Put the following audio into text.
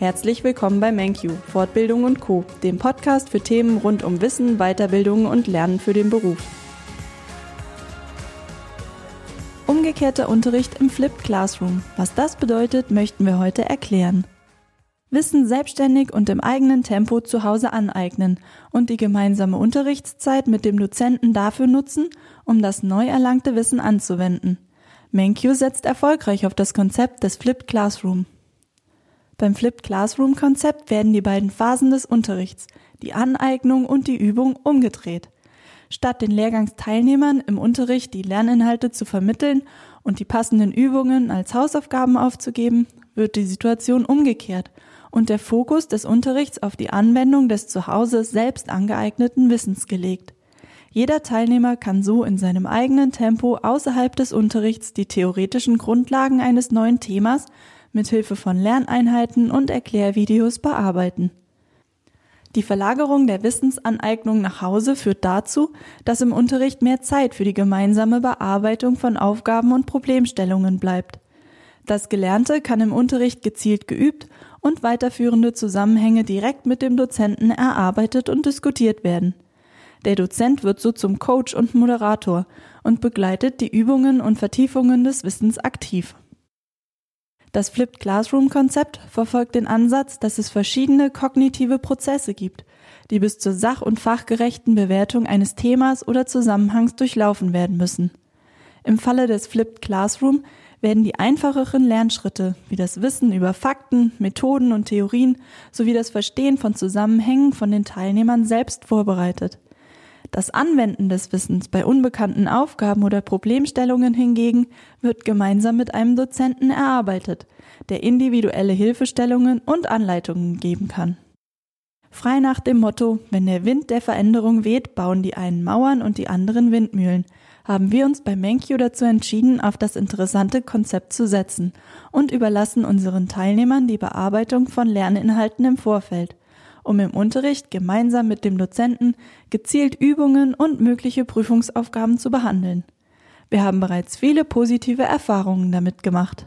Herzlich willkommen bei MenQ, Fortbildung und Co., dem Podcast für Themen rund um Wissen, Weiterbildung und Lernen für den Beruf. Umgekehrter Unterricht im Flipped Classroom. Was das bedeutet, möchten wir heute erklären. Wissen selbstständig und im eigenen Tempo zu Hause aneignen und die gemeinsame Unterrichtszeit mit dem Dozenten dafür nutzen, um das neu erlangte Wissen anzuwenden. MenQ setzt erfolgreich auf das Konzept des Flipped Classroom. Beim Flipped Classroom Konzept werden die beiden Phasen des Unterrichts, die Aneignung und die Übung, umgedreht. Statt den Lehrgangsteilnehmern im Unterricht die Lerninhalte zu vermitteln und die passenden Übungen als Hausaufgaben aufzugeben, wird die Situation umgekehrt und der Fokus des Unterrichts auf die Anwendung des zu Hause selbst angeeigneten Wissens gelegt. Jeder Teilnehmer kann so in seinem eigenen Tempo außerhalb des Unterrichts die theoretischen Grundlagen eines neuen Themas mit Hilfe von Lerneinheiten und Erklärvideos bearbeiten. Die Verlagerung der Wissensaneignung nach Hause führt dazu, dass im Unterricht mehr Zeit für die gemeinsame Bearbeitung von Aufgaben und Problemstellungen bleibt. Das Gelernte kann im Unterricht gezielt geübt und weiterführende Zusammenhänge direkt mit dem Dozenten erarbeitet und diskutiert werden. Der Dozent wird so zum Coach und Moderator und begleitet die Übungen und Vertiefungen des Wissens aktiv. Das Flipped Classroom Konzept verfolgt den Ansatz, dass es verschiedene kognitive Prozesse gibt, die bis zur sach- und fachgerechten Bewertung eines Themas oder Zusammenhangs durchlaufen werden müssen. Im Falle des Flipped Classroom werden die einfacheren Lernschritte wie das Wissen über Fakten, Methoden und Theorien sowie das Verstehen von Zusammenhängen von den Teilnehmern selbst vorbereitet. Das Anwenden des Wissens bei unbekannten Aufgaben oder Problemstellungen hingegen wird gemeinsam mit einem Dozenten erarbeitet, der individuelle Hilfestellungen und Anleitungen geben kann. Frei nach dem Motto, wenn der Wind der Veränderung weht, bauen die einen Mauern und die anderen Windmühlen, haben wir uns bei Menkyo dazu entschieden, auf das interessante Konzept zu setzen und überlassen unseren Teilnehmern die Bearbeitung von Lerninhalten im Vorfeld um im Unterricht gemeinsam mit dem Dozenten gezielt Übungen und mögliche Prüfungsaufgaben zu behandeln. Wir haben bereits viele positive Erfahrungen damit gemacht.